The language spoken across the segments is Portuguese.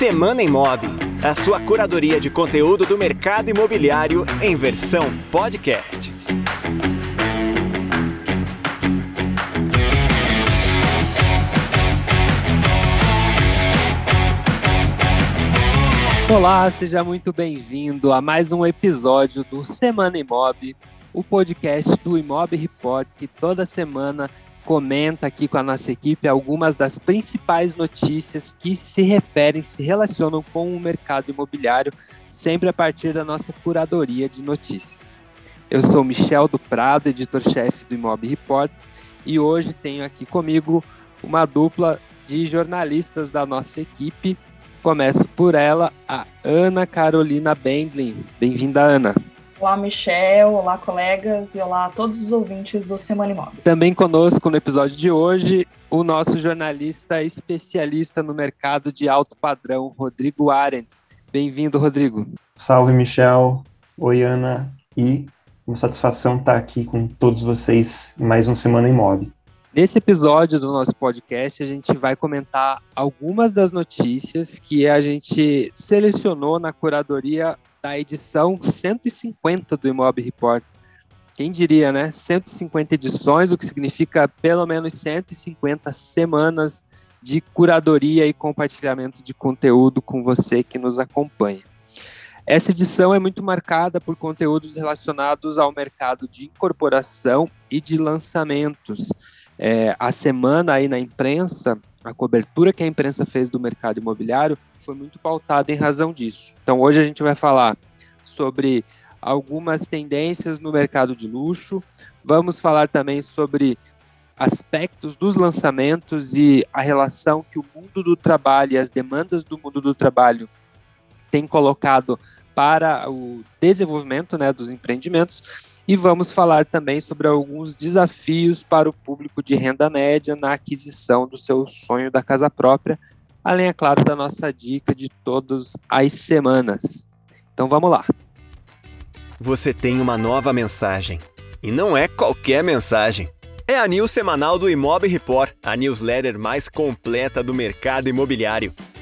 Semana Imob, a sua curadoria de conteúdo do mercado imobiliário em versão podcast. Olá, seja muito bem-vindo a mais um episódio do Semana Imob, o podcast do Imob Report, que toda semana comenta aqui com a nossa equipe algumas das principais notícias que se referem, se relacionam com o mercado imobiliário, sempre a partir da nossa curadoria de notícias. Eu sou Michel do Prado, editor-chefe do Imob Report, e hoje tenho aqui comigo uma dupla de jornalistas da nossa equipe. Começo por ela, a Ana Carolina Bendlin. Bem-vinda, Ana. Olá, Michel. Olá, colegas. E olá a todos os ouvintes do Semana Imóvel. Também conosco no episódio de hoje, o nosso jornalista especialista no mercado de alto padrão, Rodrigo Arendt. Bem-vindo, Rodrigo. Salve, Michel. Oi, Ana. E uma satisfação estar aqui com todos vocês em mais um Semana Imóvel. Nesse episódio do nosso podcast, a gente vai comentar algumas das notícias que a gente selecionou na curadoria da edição 150 do Imob Report. Quem diria, né? 150 edições, o que significa pelo menos 150 semanas de curadoria e compartilhamento de conteúdo com você que nos acompanha. Essa edição é muito marcada por conteúdos relacionados ao mercado de incorporação e de lançamentos. É, a semana aí na imprensa, a cobertura que a imprensa fez do mercado imobiliário foi muito pautada em razão disso. Então, hoje a gente vai falar sobre algumas tendências no mercado de luxo, vamos falar também sobre aspectos dos lançamentos e a relação que o mundo do trabalho e as demandas do mundo do trabalho têm colocado para o desenvolvimento né, dos empreendimentos. E vamos falar também sobre alguns desafios para o público de renda média na aquisição do seu sonho da casa própria, além, é claro, da nossa dica de todas as semanas. Então vamos lá. Você tem uma nova mensagem. E não é qualquer mensagem. É a news semanal do Imob Report, a newsletter mais completa do mercado imobiliário.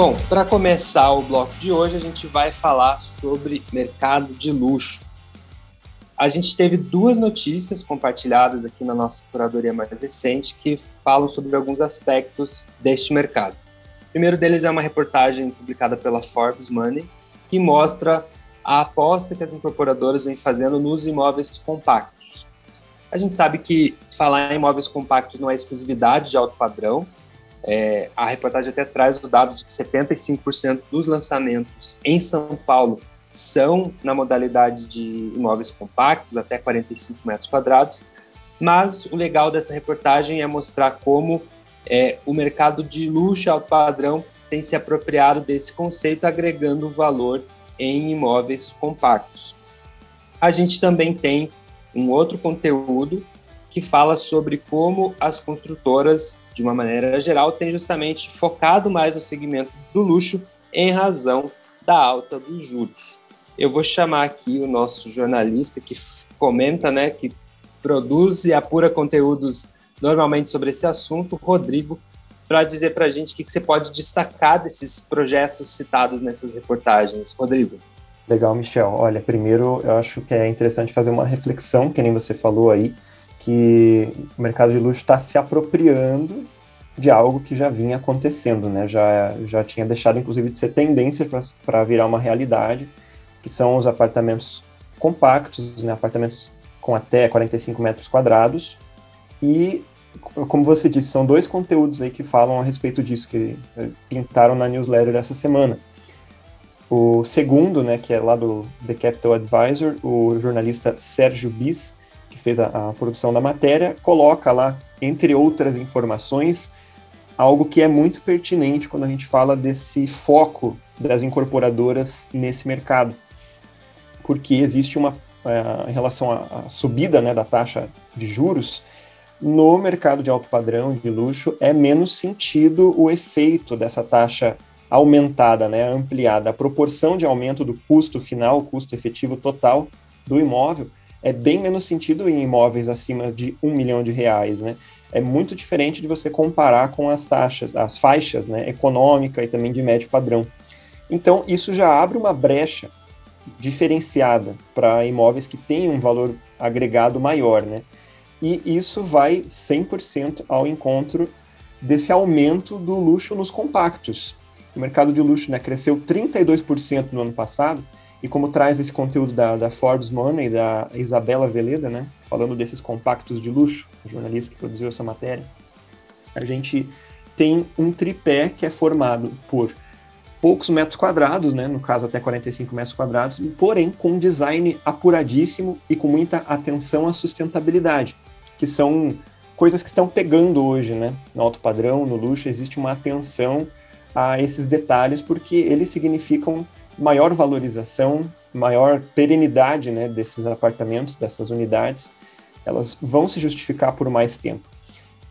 Bom, para começar o bloco de hoje, a gente vai falar sobre mercado de luxo. A gente teve duas notícias compartilhadas aqui na nossa curadoria mais recente que falam sobre alguns aspectos deste mercado. O primeiro deles é uma reportagem publicada pela Forbes Money que mostra a aposta que as incorporadoras vêm fazendo nos imóveis compactos. A gente sabe que falar em imóveis compactos não é exclusividade de alto padrão, é, a reportagem até traz o dado de que 75% dos lançamentos em São Paulo são na modalidade de imóveis compactos, até 45 metros quadrados. Mas o legal dessa reportagem é mostrar como é, o mercado de luxo alto padrão tem se apropriado desse conceito, agregando valor em imóveis compactos. A gente também tem um outro conteúdo que fala sobre como as construtoras, de uma maneira geral, têm justamente focado mais no segmento do luxo em razão da alta dos juros. Eu vou chamar aqui o nosso jornalista que comenta, né, que produz e apura conteúdos normalmente sobre esse assunto, Rodrigo, para dizer para a gente o que, que você pode destacar desses projetos citados nessas reportagens. Rodrigo. Legal, Michel. Olha, primeiro eu acho que é interessante fazer uma reflexão, que nem você falou aí, que o mercado de luxo está se apropriando de algo que já vinha acontecendo, né? Já, já tinha deixado, inclusive, de ser tendência para virar uma realidade, que são os apartamentos compactos, né? Apartamentos com até 45 metros quadrados. E, como você disse, são dois conteúdos aí que falam a respeito disso, que pintaram na newsletter essa semana. O segundo, né, que é lá do The Capital Advisor, o jornalista Sérgio Bis, que fez a, a, produção da matéria, coloca lá, entre outras informações, algo que é muito pertinente quando a gente fala desse foco das incorporadoras nesse mercado, porque existe uma é, em relação à, à subida né, da taxa de juros no mercado de alto padrão de luxo é menos sentido o efeito dessa taxa aumentada, né, ampliada, a proporção de aumento do custo final, custo efetivo total do imóvel é bem menos sentido em imóveis acima de um milhão de reais, né? É muito diferente de você comparar com as taxas, as faixas, né, econômica e também de médio padrão. Então, isso já abre uma brecha diferenciada para imóveis que têm um valor agregado maior, né? E isso vai 100% ao encontro desse aumento do luxo nos compactos. O mercado de luxo né, cresceu 32% no ano passado, e como traz esse conteúdo da, da Forbes Money, da Isabela Veleda, né, falando desses compactos de luxo, a jornalista que produziu essa matéria, a gente tem um tripé que é formado por poucos metros quadrados, né, no caso até 45 metros quadrados, porém com um design apuradíssimo e com muita atenção à sustentabilidade, que são coisas que estão pegando hoje, né, no alto padrão, no luxo, existe uma atenção a esses detalhes porque eles significam maior valorização, maior perenidade né, desses apartamentos, dessas unidades, elas vão se justificar por mais tempo.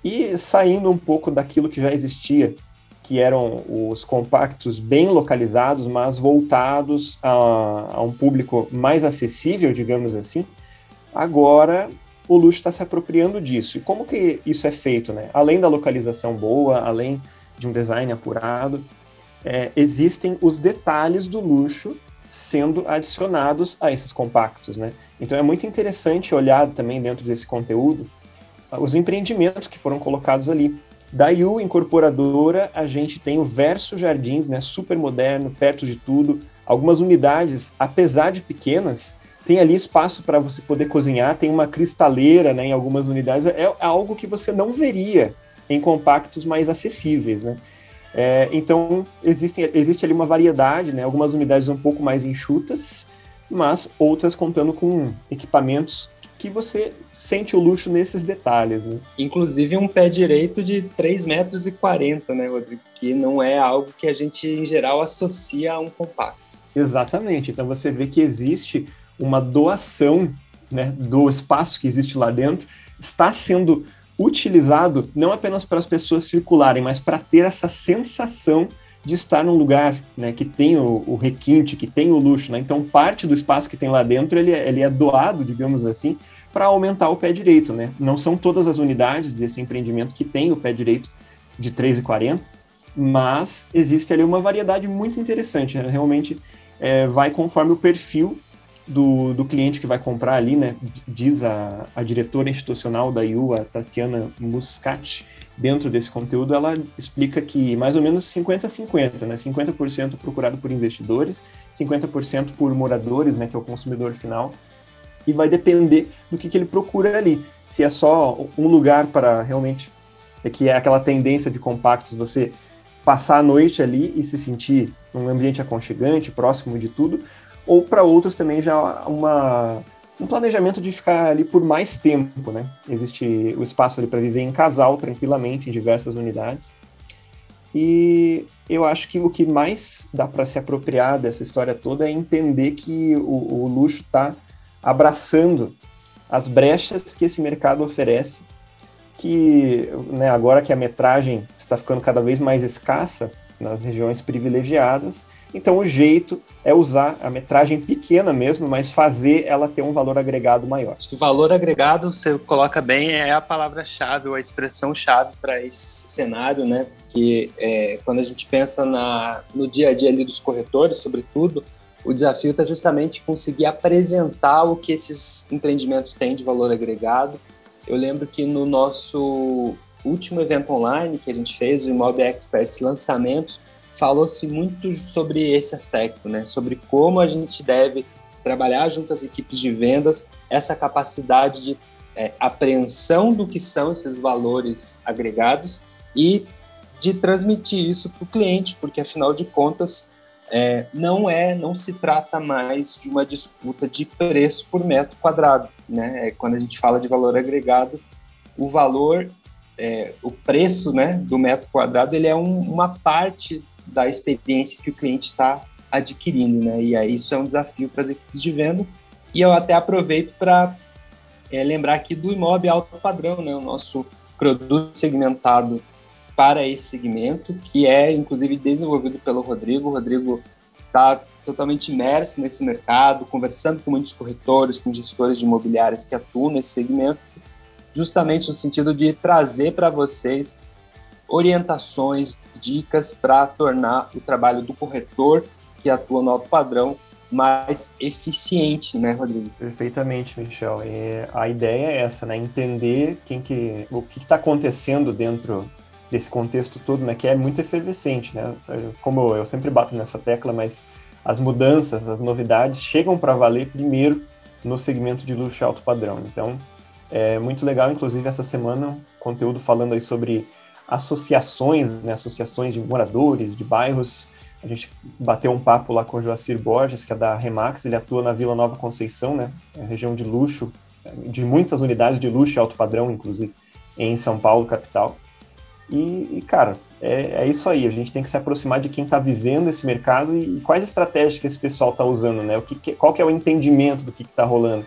E saindo um pouco daquilo que já existia, que eram os compactos bem localizados, mas voltados a, a um público mais acessível, digamos assim, agora o luxo está se apropriando disso. E como que isso é feito? Né? Além da localização boa, além de um design apurado, é, existem os detalhes do luxo sendo adicionados a esses compactos, né? Então é muito interessante olhar também dentro desse conteúdo ah, os empreendimentos que foram colocados ali. Da Yu Incorporadora, a gente tem o Verso Jardins, né, super moderno, perto de tudo. Algumas unidades, apesar de pequenas, tem ali espaço para você poder cozinhar, tem uma cristaleira né, em algumas unidades. É algo que você não veria em compactos mais acessíveis, né? É, então, existe, existe ali uma variedade, né? Algumas unidades um pouco mais enxutas, mas outras contando com equipamentos que você sente o luxo nesses detalhes, né? Inclusive um pé direito de 3,40 metros, e 40, né, Rodrigo? Que não é algo que a gente, em geral, associa a um compacto. Exatamente. Então você vê que existe uma doação né, do espaço que existe lá dentro, está sendo utilizado não apenas para as pessoas circularem, mas para ter essa sensação de estar num lugar né, que tem o, o, requinte, que tem o luxo. Né? Então, parte do espaço que tem lá dentro ele, é, ele é doado, digamos assim, para aumentar o pé direito. Né? Não são todas as unidades desse empreendimento que tem o pé direito de 3,40, mas existe ali uma variedade muito interessante. Né? Realmente é, vai conforme o perfil do, do cliente que vai comprar ali, né? Diz a, a diretora institucional da IU, a Tatiana Muscat, dentro desse conteúdo, ela explica que mais ou menos 50-50, né? 50% procurado por investidores, 50% por moradores, né? Que é o consumidor final. E vai depender do que, que ele procura ali. Se é só um lugar para realmente. É que é aquela tendência de compactos, você passar a noite ali e se sentir num ambiente aconchegante, próximo de tudo, ou para outros também já uma, um planejamento de ficar ali por mais tempo, né? Existe o espaço ali para viver em casal tranquilamente em diversas unidades. E eu acho que o que mais dá para se apropriar dessa história toda é entender que o, o luxo está abraçando as brechas que esse mercado oferece, que né, agora que a metragem está ficando cada vez mais escassa nas regiões privilegiadas, então o jeito é usar a metragem pequena mesmo, mas fazer ela ter um valor agregado maior. O valor agregado, você coloca bem, é a palavra-chave, ou a expressão-chave para esse cenário, né? Que é, quando a gente pensa na, no dia a dia ali dos corretores, sobretudo, o desafio está justamente conseguir apresentar o que esses empreendimentos têm de valor agregado. Eu lembro que no nosso último evento online que a gente fez, o Imob Experts Lançamentos, falou-se muito sobre esse aspecto, né? Sobre como a gente deve trabalhar junto às equipes de vendas essa capacidade de é, apreensão do que são esses valores agregados e de transmitir isso para o cliente, porque afinal de contas é, não é, não se trata mais de uma disputa de preço por metro quadrado, né? É, quando a gente fala de valor agregado, o valor é, o preço né, do metro quadrado ele é um, uma parte da experiência que o cliente está adquirindo, né? E aí isso é um desafio para as equipes de venda. E eu até aproveito para é, lembrar aqui do imóvel alto padrão, né? O nosso produto segmentado para esse segmento, que é inclusive desenvolvido pelo Rodrigo. O Rodrigo está totalmente imerso nesse mercado, conversando com muitos corretores, com gestores de imobiliárias que atuam nesse segmento, justamente no sentido de trazer para vocês orientações, dicas para tornar o trabalho do corretor que atua no alto padrão mais eficiente, né, Rodrigo? Perfeitamente, Michel. E a ideia é essa, né? Entender quem que, o que está acontecendo dentro desse contexto todo, né? Que é muito efervescente, né? Como eu sempre bato nessa tecla, mas as mudanças, as novidades chegam para valer primeiro no segmento de luxo alto padrão. Então, é muito legal, inclusive, essa semana, conteúdo falando aí sobre associações, né? Associações de moradores, de bairros, a gente bateu um papo lá com o Joacir Borges, que é da Remax, ele atua na Vila Nova Conceição, né? É região de luxo, de muitas unidades de luxo e alto padrão, inclusive, em São Paulo, capital. E, e cara, é, é, isso aí, a gente tem que se aproximar de quem está vivendo esse mercado e, e, quais estratégias que esse pessoal está usando, né? O que, qual que é o entendimento do que está rolando.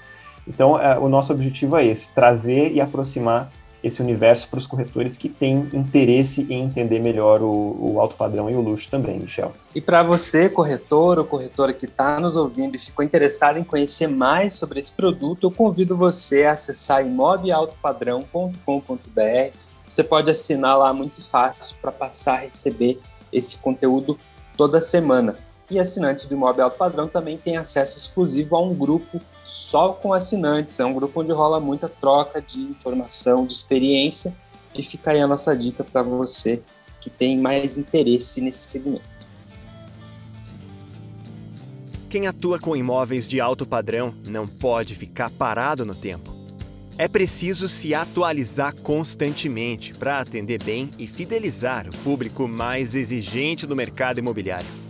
Então, é, o nosso objetivo é esse, trazer e aproximar esse universo para os corretores que têm interesse em entender melhor o, o alto padrão e o luxo também, Michel. E para você, corretor ou corretora que está nos ouvindo e ficou interessado em conhecer mais sobre esse produto, eu convido você a acessar imobialtopadrão.com.br. Você pode assinar lá muito fácil para passar a receber esse conteúdo toda semana. E assinantes do Imóvel Alto Padrão também têm acesso exclusivo a um grupo só com assinantes. É um grupo onde rola muita troca de informação, de experiência. E fica aí a nossa dica para você que tem mais interesse nesse segmento. Quem atua com imóveis de alto padrão não pode ficar parado no tempo. É preciso se atualizar constantemente para atender bem e fidelizar o público mais exigente do mercado imobiliário.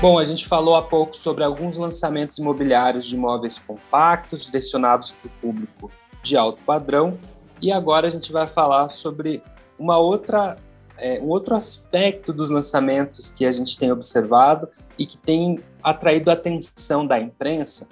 Bom, a gente falou há pouco sobre alguns lançamentos imobiliários de imóveis compactos direcionados para o público de alto padrão e agora a gente vai falar sobre uma outra, é, um outro aspecto dos lançamentos que a gente tem observado e que tem atraído a atenção da imprensa,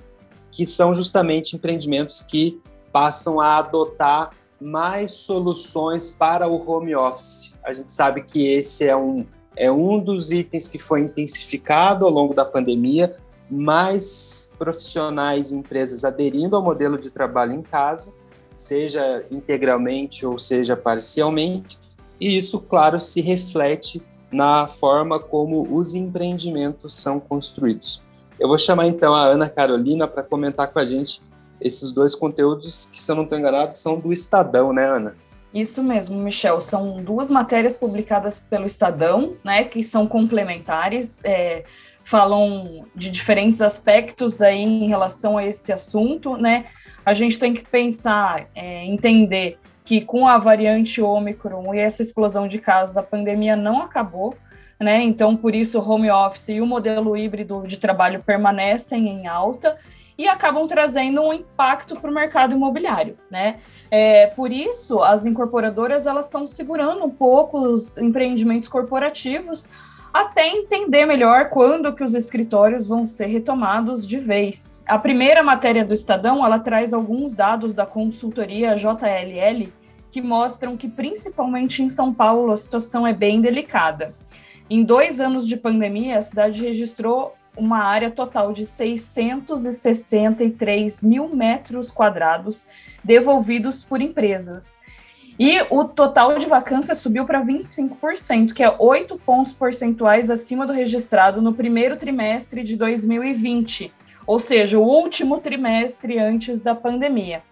que são justamente empreendimentos que passam a adotar mais soluções para o home office. A gente sabe que esse é um é um dos itens que foi intensificado ao longo da pandemia, mais profissionais e empresas aderindo ao modelo de trabalho em casa, seja integralmente ou seja parcialmente, e isso, claro, se reflete na forma como os empreendimentos são construídos. Eu vou chamar então a Ana Carolina para comentar com a gente esses dois conteúdos que, se eu não estou enganado, são do Estadão, né, Ana? Isso mesmo, Michel. São duas matérias publicadas pelo Estadão, né, que são complementares, é, falam de diferentes aspectos aí em relação a esse assunto, né? A gente tem que pensar, é, entender que com a variante Ômicron e essa explosão de casos, a pandemia não acabou, né? Então, por isso, o home office e o modelo híbrido de trabalho permanecem em alta e acabam trazendo um impacto para o mercado imobiliário, né? É, por isso, as incorporadoras elas estão segurando um pouco os empreendimentos corporativos até entender melhor quando que os escritórios vão ser retomados de vez. A primeira matéria do Estadão, ela traz alguns dados da consultoria JLL que mostram que, principalmente em São Paulo, a situação é bem delicada. Em dois anos de pandemia, a cidade registrou uma área total de 663 mil metros quadrados devolvidos por empresas. E o total de vacância subiu para 25%, que é 8 pontos percentuais acima do registrado no primeiro trimestre de 2020, ou seja, o último trimestre antes da pandemia.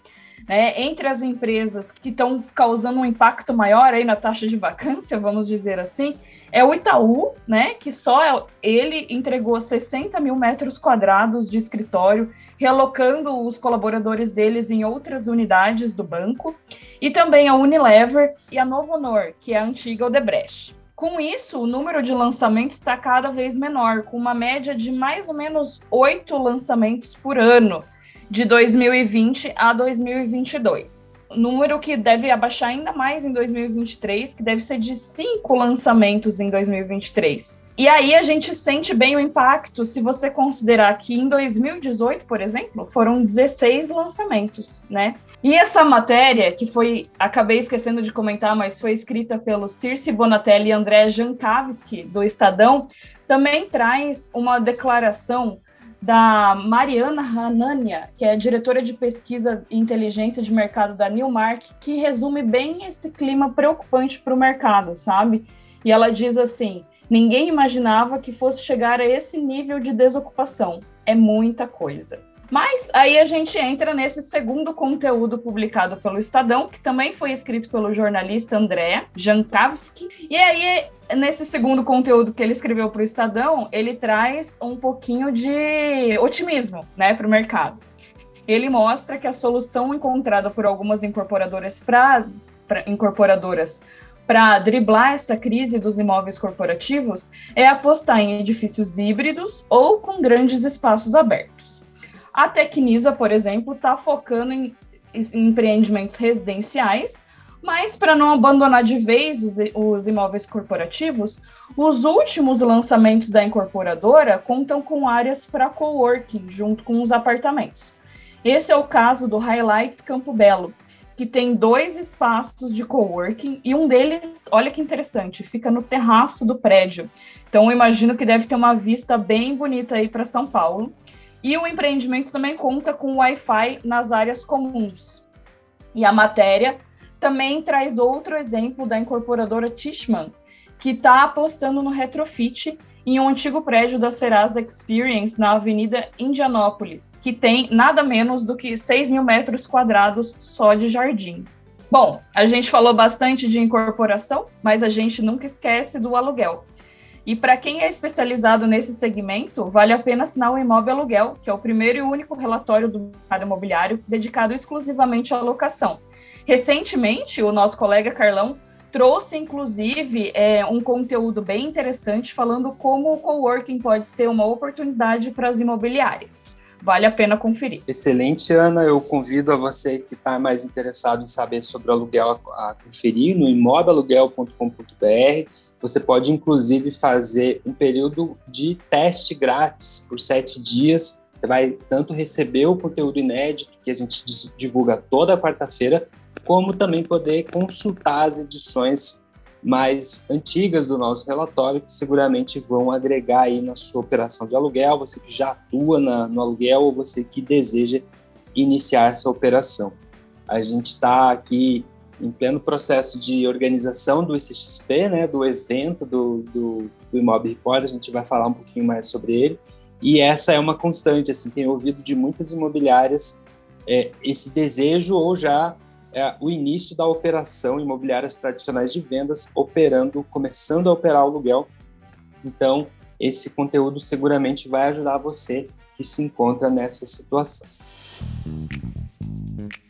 né, entre as empresas que estão causando um impacto maior aí na taxa de vacância, vamos dizer assim, é o Itaú, né, que só ele entregou 60 mil metros quadrados de escritório, realocando os colaboradores deles em outras unidades do banco, e também a Unilever e a Novo Honor, que é a antiga Odebrecht. Com isso, o número de lançamentos está cada vez menor, com uma média de mais ou menos oito lançamentos por ano, de 2020 a 2022. Número que deve abaixar ainda mais em 2023, que deve ser de cinco lançamentos em 2023. E aí a gente sente bem o impacto se você considerar que em 2018, por exemplo, foram 16 lançamentos, né? E essa matéria, que foi, acabei esquecendo de comentar, mas foi escrita pelo Circe Bonatelli e André Jankowski, do Estadão, também traz uma declaração da Mariana Hanania, que é diretora de pesquisa e inteligência de mercado da Newmark, que resume bem esse clima preocupante para o mercado, sabe? E ela diz assim: ninguém imaginava que fosse chegar a esse nível de desocupação. É muita coisa. Mas aí a gente entra nesse segundo conteúdo publicado pelo Estadão, que também foi escrito pelo jornalista André Jankowski. E aí, nesse segundo conteúdo que ele escreveu para o Estadão, ele traz um pouquinho de otimismo né, para o mercado. Ele mostra que a solução encontrada por algumas incorporadoras para incorporadoras para driblar essa crise dos imóveis corporativos é apostar em edifícios híbridos ou com grandes espaços abertos. A Tecnisa, por exemplo, está focando em, em, empreendimentos residenciais, mas para não abandonar de vez os, os imóveis corporativos, os últimos lançamentos da incorporadora contam com áreas para coworking junto com os apartamentos. Esse é o caso do Highlights Campo Belo, que tem dois espaços de coworking e um deles, olha que interessante, fica no terraço do prédio. Então, eu imagino que deve ter uma vista bem bonita aí para São Paulo. E o empreendimento também conta com Wi-Fi nas áreas comuns. E a matéria também traz outro exemplo da incorporadora Tishman, que está apostando no retrofit em um antigo prédio da Serasa Experience na Avenida Indianópolis, que tem nada menos do que 6 mil metros quadrados só de jardim. Bom, a gente falou bastante de incorporação, mas a gente nunca esquece do aluguel. E para quem é especializado nesse segmento, vale a pena assinar o Imóvel Aluguel, que é o primeiro e único relatório do mercado imobiliário dedicado exclusivamente à locação. Recentemente, o nosso colega Carlão trouxe, inclusive, é, um conteúdo bem interessante falando como o coworking pode ser uma oportunidade para as imobiliárias. Vale a pena conferir. Excelente, Ana. Eu convido a você que está mais interessado em saber sobre o aluguel a, conferir no imobilaluguel.com.br você pode, inclusive, fazer um período de teste grátis por sete dias. Você vai tanto receber o conteúdo inédito, que a gente divulga toda quarta-feira, como também poder consultar as edições mais antigas do nosso relatório, que seguramente vão agregar aí na sua operação de aluguel, você que já atua na, no aluguel ou você que deseja iniciar essa operação. A gente está aqui em pleno processo de organização do ICXP, né, do evento do, do, do Imob Report, a gente vai falar um pouquinho mais sobre ele, e essa é uma constante, assim, tenho ouvido de muitas imobiliárias é, esse desejo ou já é, o início da operação imobiliárias tradicionais de vendas, operando, começando a operar o aluguel, então esse conteúdo seguramente vai ajudar você que se encontra nessa situação.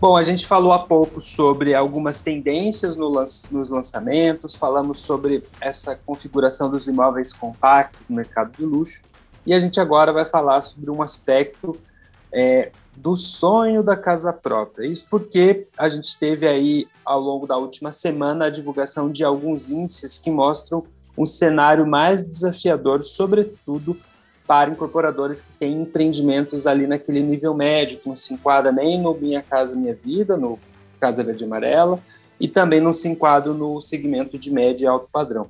Bom, a gente falou há pouco sobre algumas tendências no nos lançamentos, falamos sobre essa configuração dos imóveis compactos no mercado de luxo, e a gente agora vai falar sobre um aspecto é, do sonho da casa própria. Isso porque a gente teve aí, ao longo da última semana, a divulgação de alguns índices que mostram um cenário mais desafiador, sobretudo para incorporadores que têm empreendimentos ali naquele nível médio, que não se enquadra nem no Minha Casa Minha Vida, no Casa Verde e Amarela, e também não se enquadra no segmento de médio e alto padrão.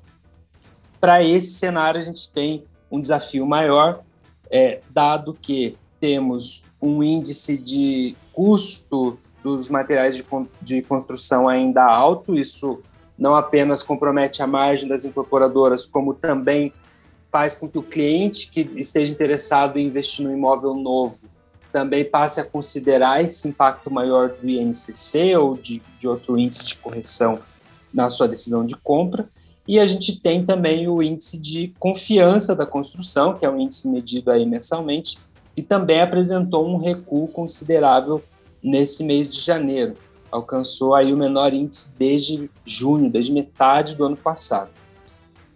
Para esse cenário, a gente tem um desafio maior, é, dado que temos um índice de custo dos materiais de, de construção ainda alto, isso não apenas compromete a margem das incorporadoras, como também faz com que o cliente que esteja interessado em investir no imóvel novo também passe a considerar esse impacto maior do INCC ou de, de outro índice de correção na sua decisão de compra. E a gente tem também o índice de confiança da construção, que é um índice medido aí mensalmente, e também apresentou um recuo considerável nesse mês de janeiro. Alcançou aí o menor índice desde junho, desde metade do ano passado.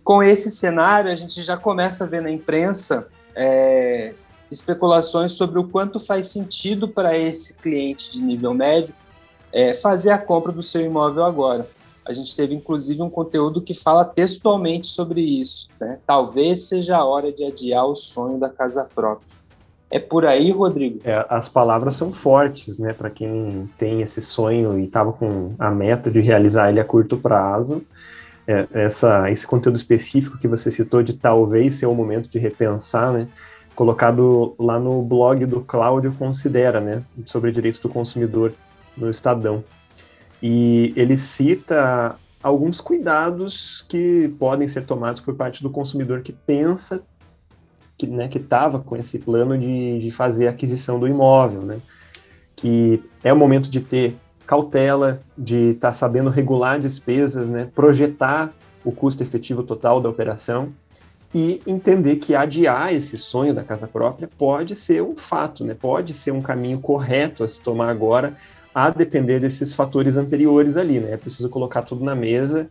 Com esse cenário, a gente já começa a ver na imprensa é, especulações sobre o quanto faz sentido para esse cliente de nível médio é, fazer a compra do seu imóvel agora. A gente teve inclusive um conteúdo que fala textualmente sobre isso. Né? Talvez seja a hora de adiar o sonho da casa própria. É por aí, Rodrigo? É, as palavras são fortes, né? Para quem tem esse sonho e estava com a meta de realizar ele a curto prazo é, essa, esse conteúdo específico que você citou de talvez ser o momento de repensar, né? Colocado lá no blog do Cláudio Considera, né? Sobre direitos do consumidor no Estadão. E ele cita alguns cuidados que podem ser tomados por parte do consumidor que pensa que né, estava com esse plano de, de fazer a aquisição do imóvel, né? Que é o momento de ter cautela, de estar tá sabendo regular despesas, né, projetar o custo efetivo total da operação e entender que adiar esse sonho da casa própria pode ser um fato, né, pode ser um caminho correto a se tomar agora, a depender desses fatores anteriores ali, né, é preciso colocar tudo na mesa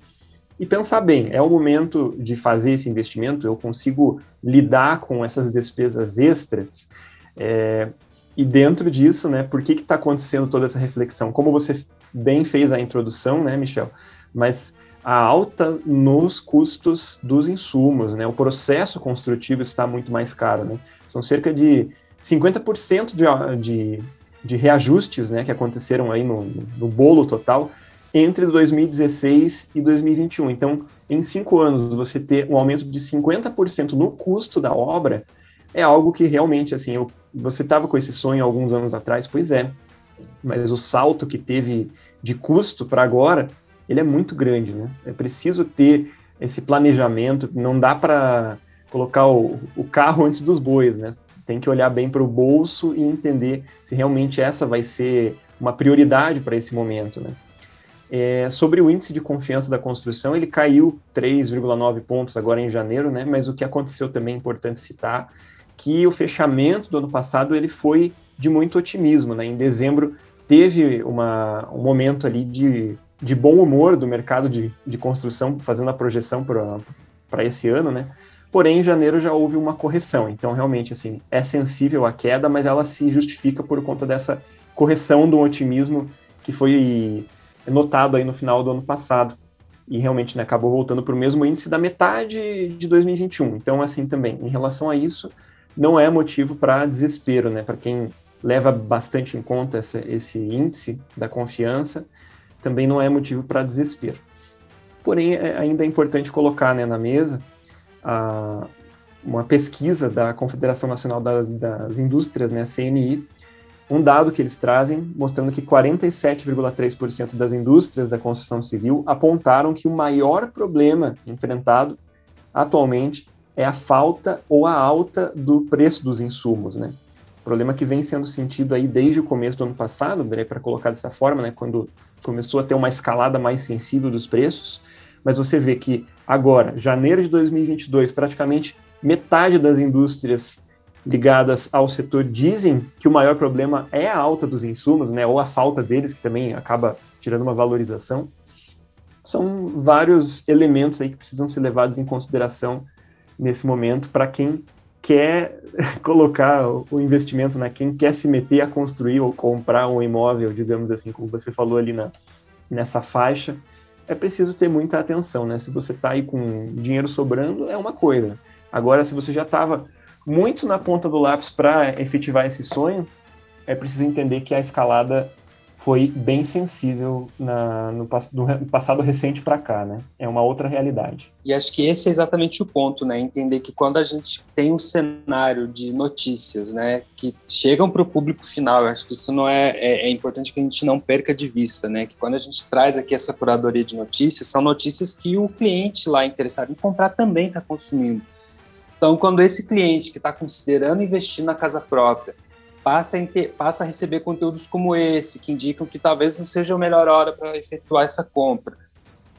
e pensar bem, é o momento de fazer esse investimento, eu consigo lidar com essas despesas extras, é, e dentro disso, né, por que está acontecendo toda essa reflexão? Como você bem fez a introdução, né, Michel? Mas a alta nos custos dos insumos, né? O processo construtivo está muito mais caro, né? São cerca de 50% de, de, de reajustes, né, que aconteceram aí no, no bolo total entre 2016 e 2021. Então, em cinco anos, você ter um aumento de 50% no custo da obra é algo que realmente, assim, eu, você estava com esse sonho alguns anos atrás, pois é, mas o salto que teve de custo para agora, ele é muito grande, né? É preciso ter esse planejamento, não dá para colocar o, o carro antes dos bois, né? Tem que olhar bem para o bolso e entender se realmente essa vai ser uma prioridade para esse momento, né? É, sobre o índice de confiança da construção, ele caiu 3,9 pontos agora em janeiro, né? Mas o que aconteceu também é importante citar que o fechamento do ano passado ele foi de muito otimismo, né? Em dezembro teve uma, um momento ali de, de bom humor do mercado de, de construção, fazendo a projeção para esse ano, né? Porém, em janeiro já houve uma correção. Então, realmente, assim, é sensível à queda, mas ela se justifica por conta dessa correção do otimismo que foi notado aí no final do ano passado. E realmente né, acabou voltando para o mesmo índice da metade de 2021. Então, assim, também, em relação a isso, não é motivo para desespero, né? Para quem leva bastante em conta essa, esse índice da confiança, também não é motivo para desespero. Porém, é, ainda é importante colocar né, na mesa a, uma pesquisa da Confederação Nacional da, das Indústrias, né, CNI, um dado que eles trazem mostrando que 47,3% das indústrias da construção civil apontaram que o maior problema enfrentado atualmente é a falta ou a alta do preço dos insumos, né? Problema que vem sendo sentido aí desde o começo do ano passado, para colocar dessa forma, né, quando começou a ter uma escalada mais sensível dos preços, mas você vê que agora, janeiro de 2022, praticamente metade das indústrias ligadas ao setor dizem que o maior problema é a alta dos insumos, né, ou a falta deles, que também acaba tirando uma valorização. São vários elementos aí que precisam ser levados em consideração nesse momento para quem quer colocar o investimento na quem quer se meter a construir ou comprar um imóvel, digamos assim, como você falou ali na, nessa faixa, é preciso ter muita atenção, né? Se você está aí com dinheiro sobrando, é uma coisa. Agora, se você já estava muito na ponta do lápis para efetivar esse sonho, é preciso entender que a escalada foi bem sensível na, no, no passado recente para cá, né? É uma outra realidade. E acho que esse é exatamente o ponto, né? Entender que quando a gente tem um cenário de notícias, né, que chegam para o público final, acho que isso não é, é, é, importante que a gente não perca de vista, né? Que quando a gente traz aqui essa curadoria de notícias, são notícias que o cliente lá interessado em comprar também está consumindo. Então, quando esse cliente que está considerando investir na casa própria passa a, passa a receber conteúdos como esse, que indicam que talvez não seja a melhor hora para efetuar essa compra.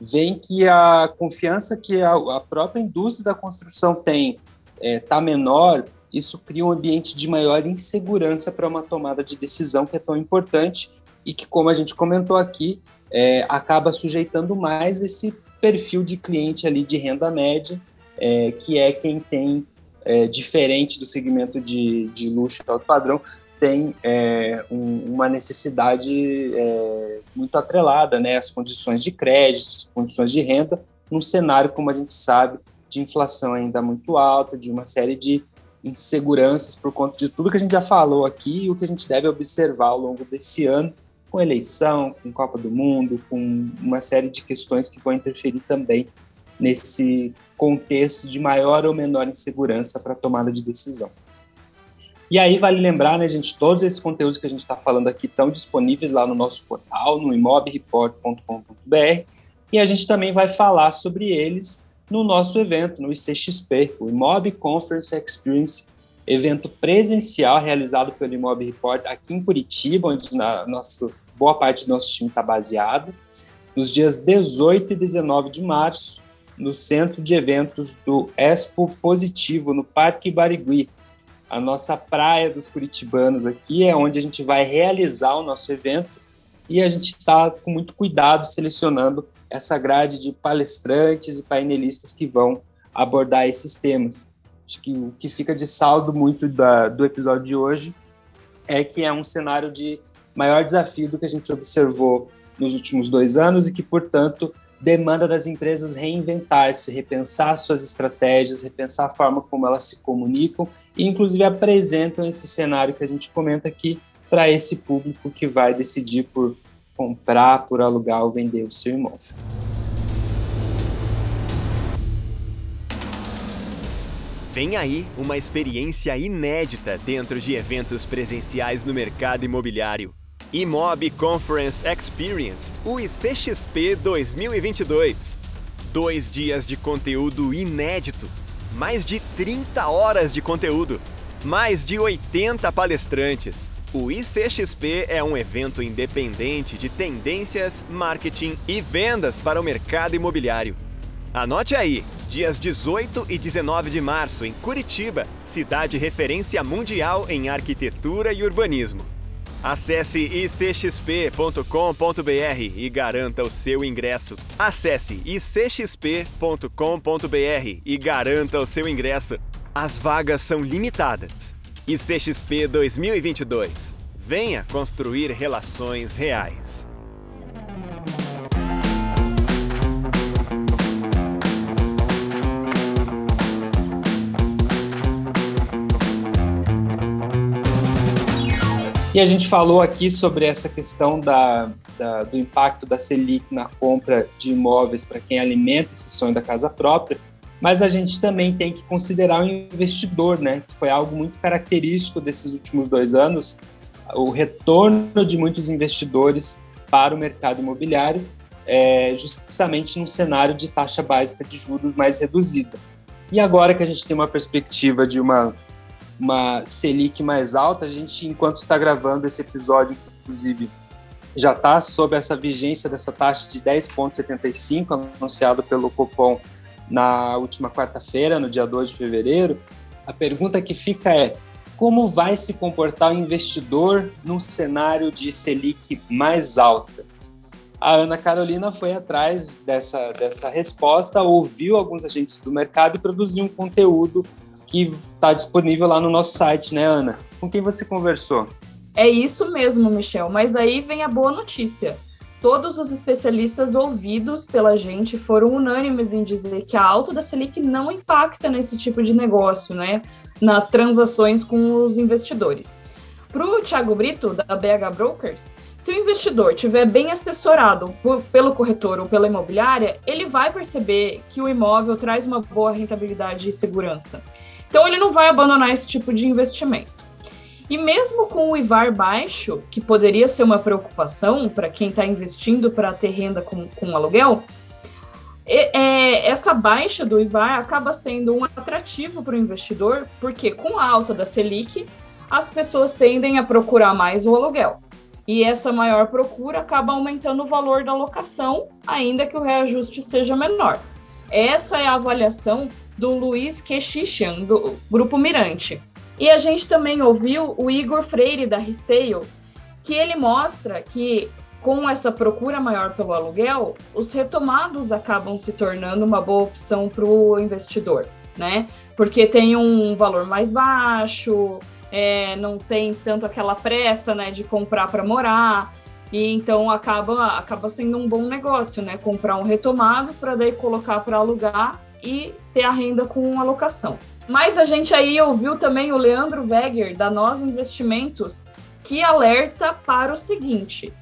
Vem que a confiança que a, a própria indústria da construção tem está é, tá menor, isso cria um ambiente de maior insegurança para uma tomada de decisão que é tão importante e que, como a gente comentou aqui, é, acaba sujeitando mais esse perfil de cliente ali de renda média, é, que é quem tem é, diferente do segmento de, de luxo e alto padrão, tem é, um, uma necessidade é, muito atrelada né, às condições de crédito, condições de renda, num cenário, como a gente sabe, de inflação ainda muito alta, de uma série de inseguranças por conta de tudo que a gente já falou aqui e o que a gente deve observar ao longo desse ano, com eleição, com Copa do Mundo, com uma série de questões que vão interferir também nesse contexto de maior ou menor insegurança para tomada de decisão. E aí vale lembrar, né, gente, todos esses conteúdos que a gente está falando aqui estão disponíveis lá no nosso portal, no imobreport.com.br, e a gente também vai falar sobre eles no nosso evento, no ICXP, o Imob Conference Experience, evento presencial realizado pelo Imob Report aqui em Curitiba, onde na nossa, boa parte do nosso time está baseado, nos dias 18 e 19 de março, no centro de eventos do Expo Positivo, no Parque Barigui. A nossa praia dos curitibanos aqui é onde a gente vai realizar o nosso evento e a gente está com muito cuidado selecionando essa grade de palestrantes e painelistas que vão abordar esses temas. Acho que o que fica de saldo muito da, do episódio de hoje é que é um cenário de maior desafio do que a gente observou nos últimos dois anos e que, portanto, demanda das empresas reinventar-se, repensar suas estratégias, repensar a forma como elas se comunicam e, inclusive, apresentam esse cenário que a gente comenta aqui para esse público que vai decidir por comprar, por alugar ou vender o seu imóvel. Vem aí uma experiência inédita dentro de eventos presenciais no mercado imobiliário. Imob Conference Experience, o ICXP 2022. Dois dias de conteúdo inédito, mais de 30 horas de conteúdo, mais de 80 palestrantes. O ICXP é um evento independente de tendências, marketing e vendas para o mercado imobiliário. Anote aí, dias 18 e 19 de março, em Curitiba, cidade referência mundial em arquitetura e urbanismo. Acesse icxp.com.br e garanta o seu ingresso. Acesse icxp.com.br e garanta o seu ingresso. As vagas são limitadas. ICXP 2022. Venha construir relações reais. E a gente falou aqui sobre essa questão da, da, do impacto da Selic na compra de imóveis para quem alimenta esse sonho da casa própria, mas a gente também tem que considerar o investidor, né? Que foi algo muito característico desses últimos dois anos, o retorno de muitos investidores para o mercado imobiliário, é, justamente num cenário de taxa básica de juros mais reduzida. E agora que a gente tem uma perspectiva de uma uma Selic mais alta. A gente, enquanto está gravando esse episódio, inclusive, já está sob essa vigência dessa taxa de 10,75 anunciado pelo Copom na última quarta-feira, no dia 2 de fevereiro. A pergunta que fica é: como vai se comportar o investidor num cenário de Selic mais alta? A Ana Carolina foi atrás dessa, dessa resposta, ouviu alguns agentes do mercado e produziu um conteúdo que está disponível lá no nosso site, né, Ana? Com quem você conversou? É isso mesmo, Michel, mas aí vem a boa notícia. Todos os especialistas ouvidos pela gente foram unânimes em dizer que a alta da Selic não impacta nesse tipo de negócio, né? Nas transações com os investidores. Para o Thiago Brito, da BH Brokers, se o investidor tiver bem assessorado por, pelo corretor ou pela imobiliária, ele vai perceber que o imóvel traz uma boa rentabilidade e segurança. Então, ele não vai abandonar esse tipo de investimento. E mesmo com o IVAR baixo, que poderia ser uma preocupação para quem está investindo para ter renda com, com aluguel, é, essa baixa do IVAR acaba sendo um atrativo para o investidor, porque com a alta da Selic, as pessoas tendem a procurar mais o aluguel. E essa maior procura acaba aumentando o valor da locação, ainda que o reajuste seja menor. Essa é a avaliação do Luiz Quechichian, do Grupo Mirante. E a gente também ouviu o Igor Freire, da Riseio, que ele mostra que com essa procura maior pelo aluguel, os retomados acabam se tornando uma boa opção para o investidor, né? Porque tem um valor mais baixo, é, não tem tanto aquela pressa, né, de comprar para morar, e então acaba, acaba sendo um bom negócio, né? Comprar um retomado para daí colocar para alugar e ter a renda com alocação. Mas a gente aí ouviu também o Leandro Wegger, da Nós Investimentos, que alerta para o seguinte: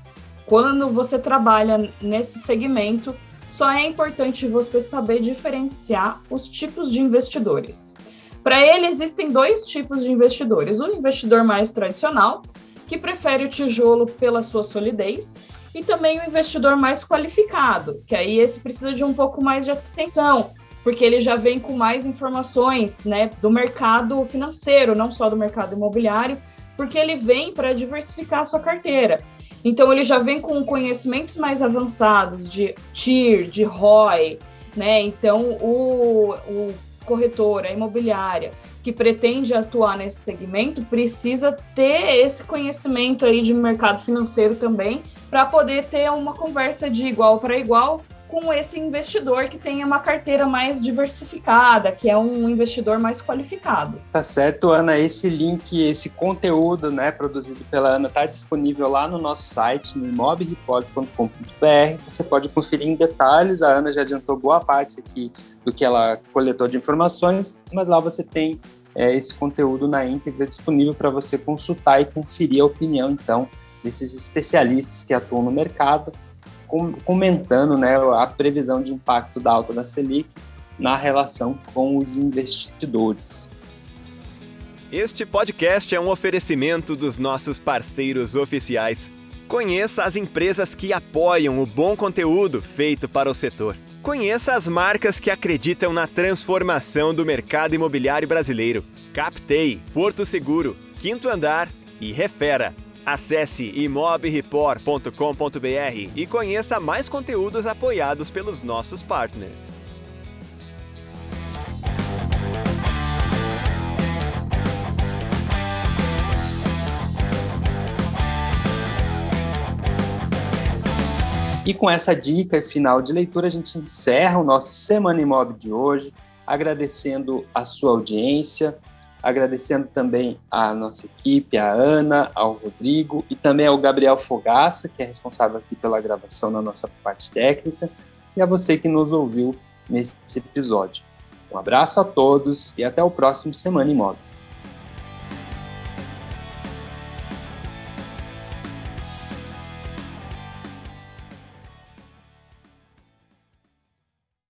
quando você trabalha nesse segmento, só é importante você saber diferenciar os tipos de investidores. Para ele, existem dois tipos de investidores: o investidor mais tradicional, que prefere o tijolo pela sua solidez, e também o investidor mais qualificado, que aí esse precisa de um pouco mais de atenção, porque ele já vem com mais informações né, do mercado financeiro, não só do mercado imobiliário, porque ele vem para diversificar a sua carteira. Então ele já vem com conhecimentos mais avançados de TIR, de ROI, né? Então o, o corretor, a imobiliária, que pretende atuar nesse segmento, precisa ter esse conhecimento aí de mercado financeiro também, para poder ter uma conversa de igual para igual com esse investidor que tenha uma carteira mais diversificada, que é um investidor mais qualificado. Tá certo, Ana. Esse link, esse conteúdo, né, produzido pela Ana, está disponível lá no nosso site, no imobreport.com.br. Você pode conferir em detalhes. A Ana já adiantou boa parte aqui do que ela coletou de informações, mas lá você tem é, esse conteúdo na íntegra disponível para você consultar e conferir a opinião, então, desses especialistas que atuam no mercado comentando né, a previsão de impacto da alta da Selic na relação com os investidores. Este podcast é um oferecimento dos nossos parceiros oficiais. Conheça as empresas que apoiam o bom conteúdo feito para o setor. Conheça as marcas que acreditam na transformação do mercado imobiliário brasileiro. Captei, Porto Seguro, Quinto Andar e Refera. Acesse imobreport.com.br e conheça mais conteúdos apoiados pelos nossos partners. E com essa dica final de leitura, a gente encerra o nosso Semana Imóvel de hoje, agradecendo a sua audiência, agradecendo também a nossa equipe, a Ana, ao Rodrigo e também ao Gabriel Fogaça, que é responsável aqui pela gravação na nossa parte técnica, e a você que nos ouviu nesse episódio. Um abraço a todos e até o próximo Semana Imóvel.